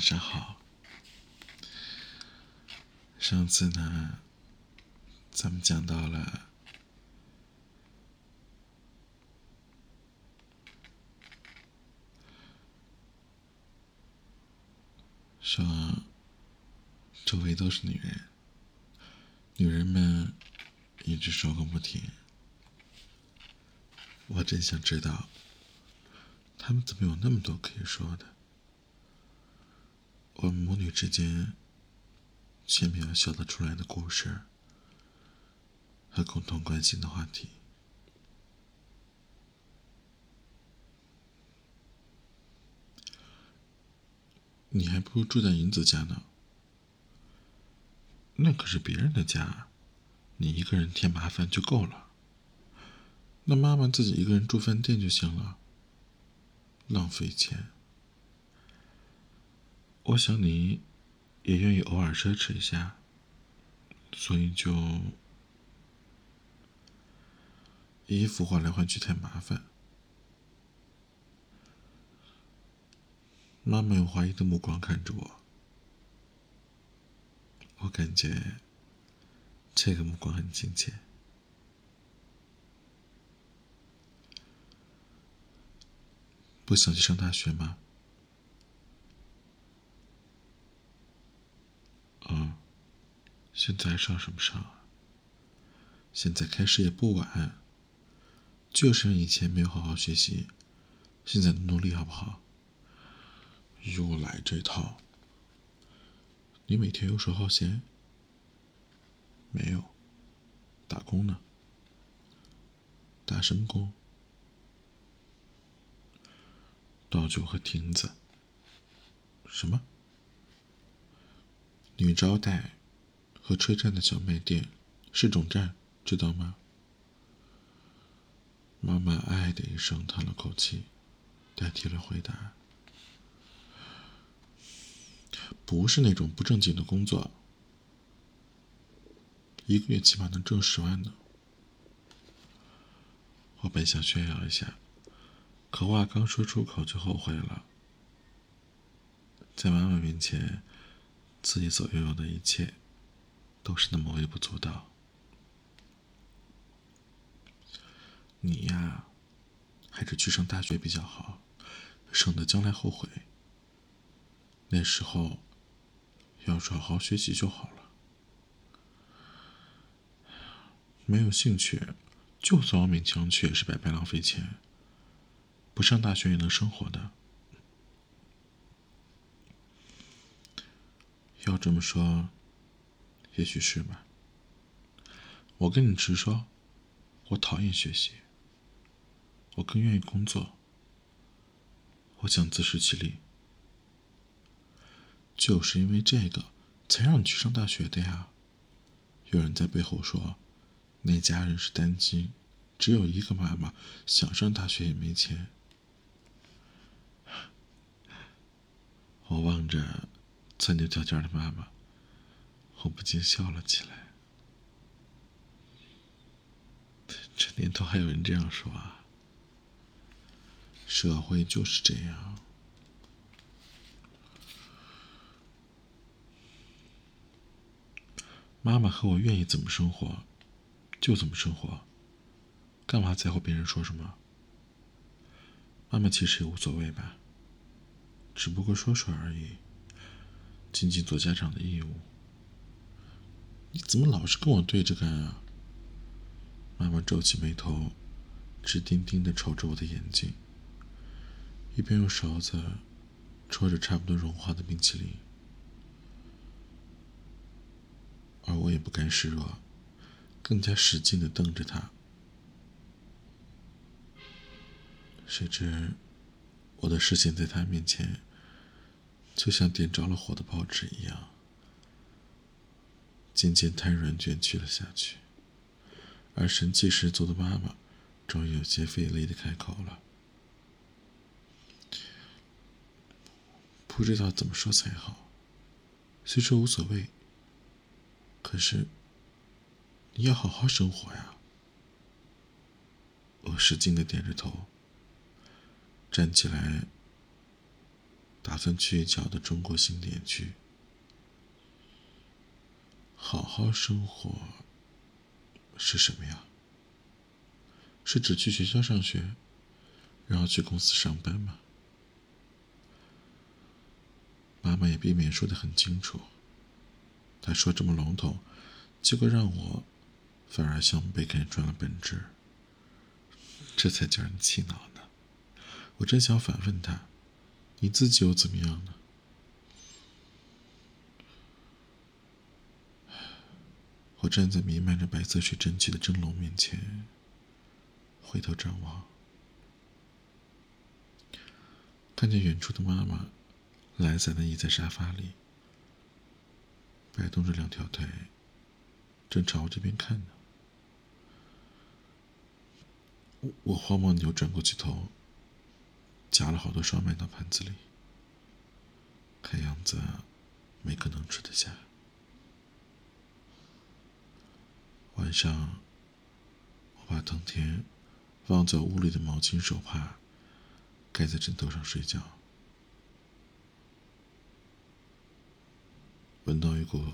晚上好。上次呢，咱们讲到了说周围都是女人，女人们一直说个不停。我真想知道，她们怎么有那么多可以说的。我们母女之间，却没有笑得出来的故事和共同关心的话题。你还不如住在银子家呢，那可是别人的家，你一个人添麻烦就够了。那妈妈自己一个人住饭店就行了，浪费钱。我想你也愿意偶尔奢侈一下，所以就衣服换来换去太麻烦。妈妈用怀疑的目光看着我，我感觉这个目光很亲切。不想去上大学吗？啊，现在上什么上啊？现在开始也不晚，就是以前没有好好学习，现在努力好不好？又来这套。你每天游手好闲？没有，打工呢。打什么工？道酒和亭子。什么？女招待和车站的小卖店，是总站，知道吗？妈妈唉的一声叹了口气，代替了回答。不是那种不正经的工作，一个月起码能挣十万呢。我本想炫耀一下，可话刚说出口就后悔了。在妈妈面前，自己所拥有的一切，都是那么微不足道。你呀，还是去上大学比较好，省得将来后悔。那时候，要是好好学习就好了。没有兴趣，就算我勉强去，也是白白浪费钱。不上大学也能生活的。要这么说，也许是吧。我跟你直说，我讨厌学习，我更愿意工作。我想自食其力。就是因为这个，才让你去上大学的呀。有人在背后说，那家人是单亲，只有一个妈妈，想上大学也没钱。我望着钻牛角尖的妈妈，我不禁笑了起来。这年头还有人这样说啊？社会就是这样。妈妈和我愿意怎么生活，就怎么生活。干嘛在乎别人说什么？妈妈其实也无所谓吧，只不过说说而已，尽尽做家长的义务。你怎么老是跟我对着干啊？妈妈皱起眉头，直盯盯的瞅着我的眼睛，一边用勺子戳着差不多融化的冰淇淋。而我也不甘示弱，更加使劲的瞪着他。谁知，我的视线在他面前，就像点着了火的报纸一样，渐渐瘫软卷曲了下去。而神气十足的妈妈，终于有些费力的开口了：“不知道怎么说才好，虽说无所谓。”可是，你要好好生活呀！我使劲的点着头，站起来，打算去一脚的中国新典剧。好好生活是什么呀？是指去学校上学，然后去公司上班吗？妈妈也避免说的很清楚。她说这么笼统，结果让我反而像被看穿了本质，这才叫人气恼呢。我正想反问她：“你自己又怎么样呢？”我站在弥漫着白色水蒸气的蒸笼面前，回头张望，看见远处的妈妈懒散的倚在沙发里，摆动着两条腿，正朝我这边看呢。我慌忙扭转过去头，夹了好多烧麦到盘子里，看样子没可能吃得下。晚上，我把当天放在屋里的毛巾、手帕盖在枕头上睡觉，闻到一股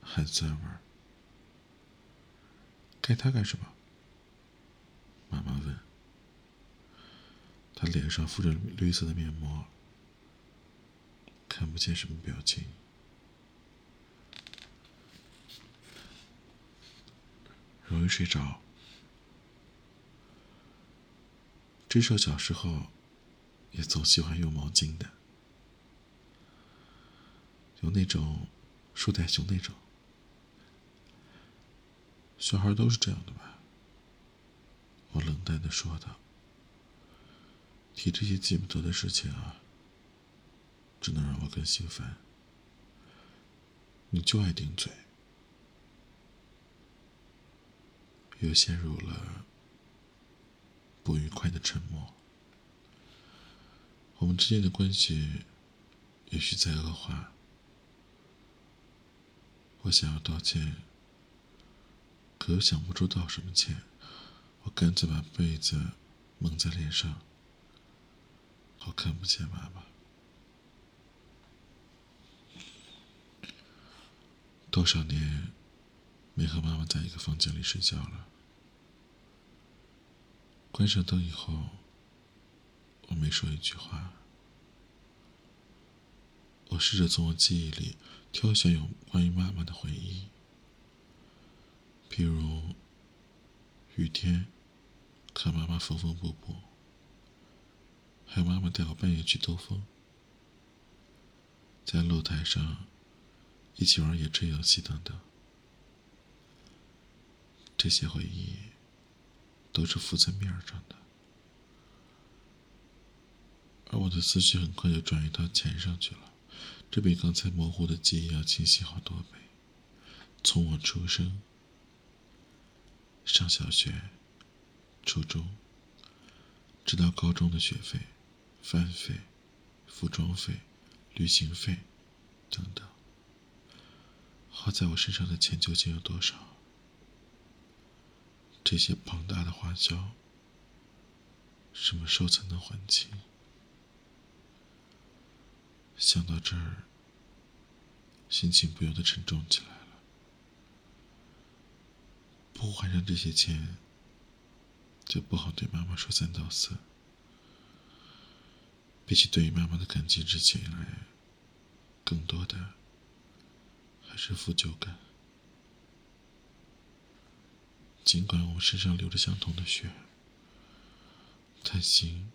汗酸味儿。盖它干什么？妈妈问。他脸上敷着绿色的面膜，看不见什么表情。容易睡着。这首小时候也总喜欢用毛巾的，有那种树袋熊那种，小孩都是这样的吧？我冷淡的说道。提这些记不得的事情啊，只能让我更心烦。你就爱顶嘴。又陷入了不愉快的沉默。我们之间的关系也许在恶化。我想要道歉，可又想不出道什么歉。我干脆把被子蒙在脸上，我看不见妈妈。多少年没和妈妈在一个房间里睡觉了。关上灯以后，我没说一句话。我试着从我记忆里挑选有关于妈妈的回忆，譬如雨天看妈妈缝缝补补，还有妈妈带我半夜去兜风，在露台上一起玩野炊游戏等等。这些回忆。都是浮在面上的，而我的思绪很快就转移到钱上去了，这比刚才模糊的记忆要清晰好多倍。从我出生、上小学、初中，直到高中的学费、饭费、服装费、旅行费等等，花在我身上的钱究竟有多少？这些庞大的花销，什么时候才能还清？想到这儿，心情不由得沉重起来了。不还上这些钱，就不好对妈妈说三道四。比起对于妈妈的感激之情来，更多的还是负疚感。尽管我身上流着相同的血，但心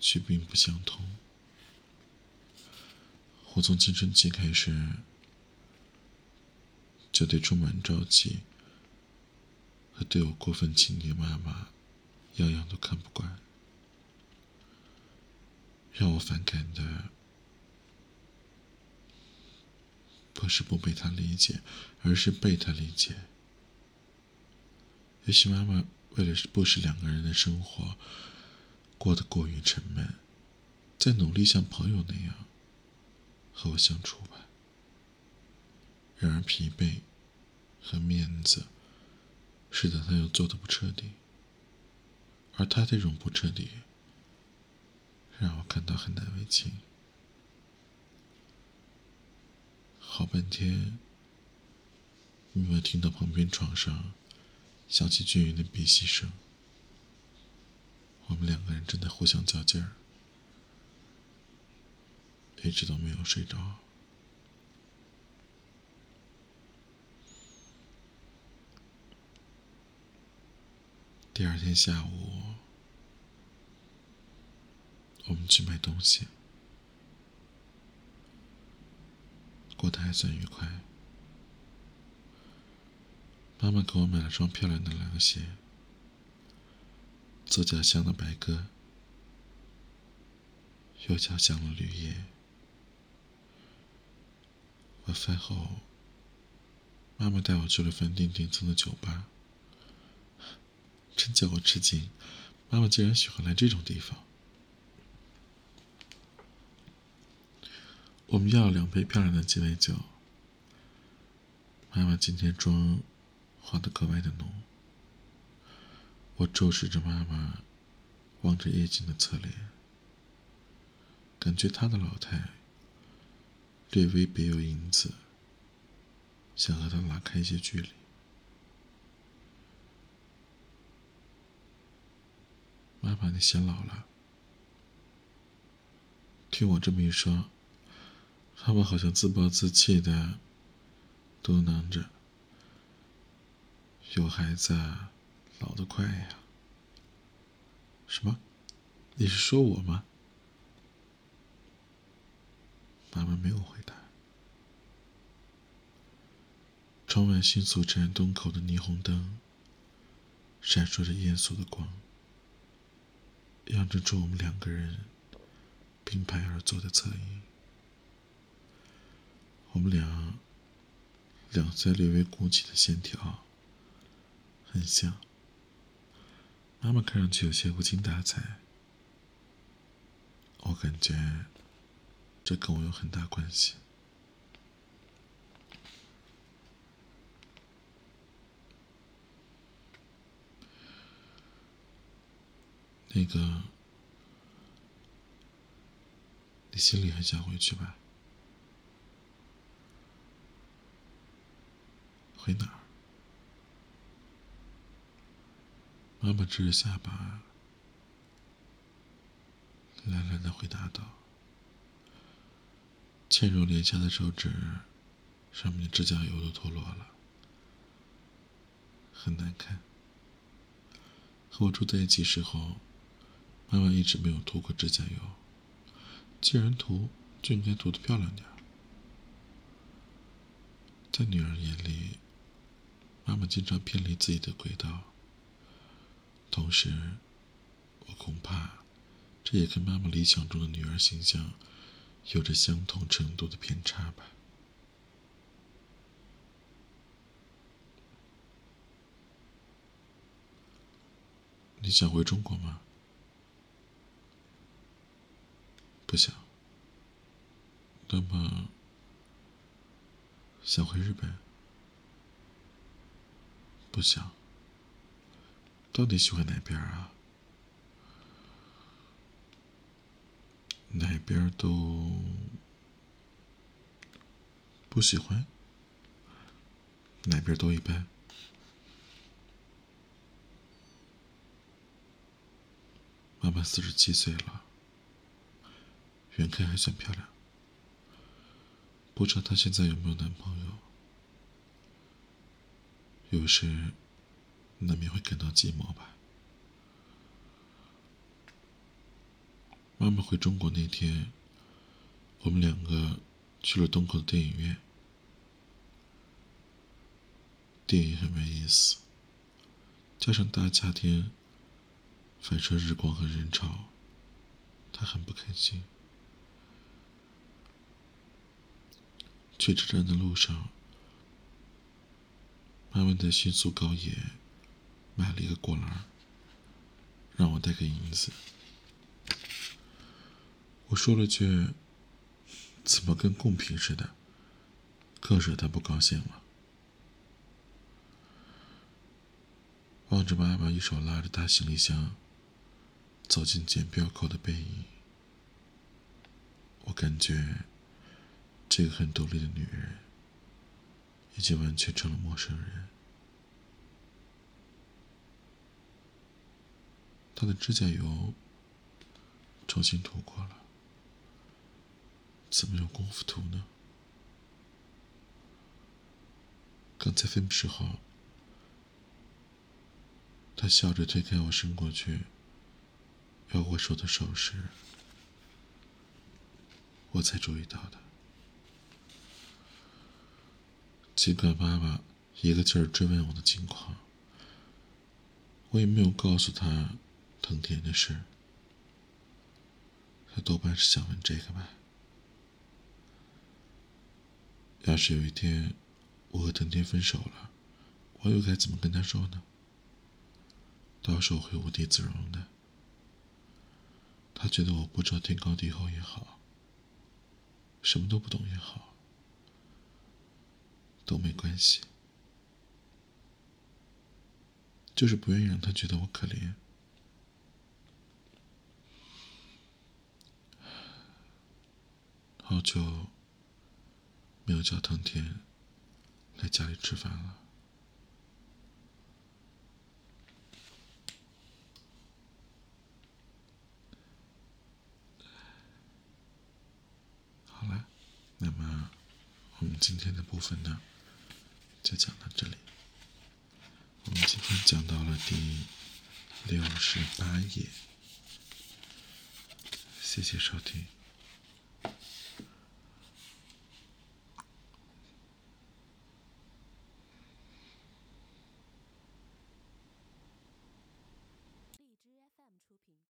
却并不相同。我从青春期开始，就对充满朝气和对我过分亲昵的妈妈，样样都看不惯。让我反感的，不是不被她理解，而是被她理解。也许妈妈为了不使两个人的生活过得过于沉闷，在努力像朋友那样和我相处吧。然而疲惫和面子使得他又做的不彻底，而他这种不彻底让我感到很难为情。好半天，没有听到旁边床上响起均匀的鼻息声，我们两个人正在互相较劲儿，一直都没有睡着。第二天下午，我们去买东西，过得还算愉快。妈妈给我买了双漂亮的凉鞋，左脚镶了白鸽，右脚镶了绿叶。晚饭后，妈妈带我去了饭店顶层的酒吧。真叫我吃惊，妈妈竟然喜欢来这种地方。我们要了两杯漂亮的鸡尾酒。妈妈今天妆画的格外的浓。我注视着妈妈，望着夜景的侧脸，感觉她的老态略微别有影子，想和她拉开一些距离。妈妈，你显老了。听我这么一说，妈妈好像自暴自弃的嘟囔着：“有孩子老得快呀。”什么？你是说我吗？妈妈没有回答。窗外新宿站东口的霓虹灯闪烁着严肃的光。映衬出我们两个人并排而坐的侧影，我们俩两腮略微鼓起的线条很像。妈妈看上去有些无精打采，我感觉这跟我有很大关系。那个，你心里很想回去吧？回哪儿？妈妈支着下巴，懒懒的回答道：“倩柔脸颊的手指，上面的指甲油都脱落了，很难看。和我住在一起时候。”妈妈一直没有涂过指甲油，既然涂，就应该涂的漂亮点在女儿眼里，妈妈经常偏离自己的轨道。同时，我恐怕这也跟妈妈理想中的女儿形象有着相同程度的偏差吧。你想回中国吗？不想。那么，想回日本？不想。到底喜欢哪边啊？哪边都不喜欢？哪边都一般。妈妈四十七岁了。远看还算漂亮，不知道她现在有没有男朋友。有时难免会感到寂寞吧。妈妈回中国那天，我们两个去了东口的电影院，电影很没意思，加上大夏天反射日光和人潮，她很不开心。去车站的路上，妈妈在迅速高野买了一个果篮，让我带个银子。我说了句：“怎么跟贡品似的？”更惹他不高兴了。望着妈妈一手拉着大行李箱走进检票口的背影，我感觉。这个很独立的女人，已经完全成了陌生人。他的指甲油重新涂过了，怎么有功夫涂呢？刚才分的时候，他笑着推开我伸过去要握手的手时，我才注意到的。尽管妈妈一个劲儿追问我的近况，我也没有告诉他藤田的事。他多半是想问这个吧。要是有一天我和藤田分手了，我又该怎么跟他说呢？到时候会无地自容的。他觉得我不知道天高地厚也好，什么都不懂也好。都没关系，就是不愿意让他觉得我可怜。好久没有叫藤田来家里吃饭了。好了，那么我们今天的部分呢？就讲到这里，我们今天讲到了第六十八页，谢谢收听。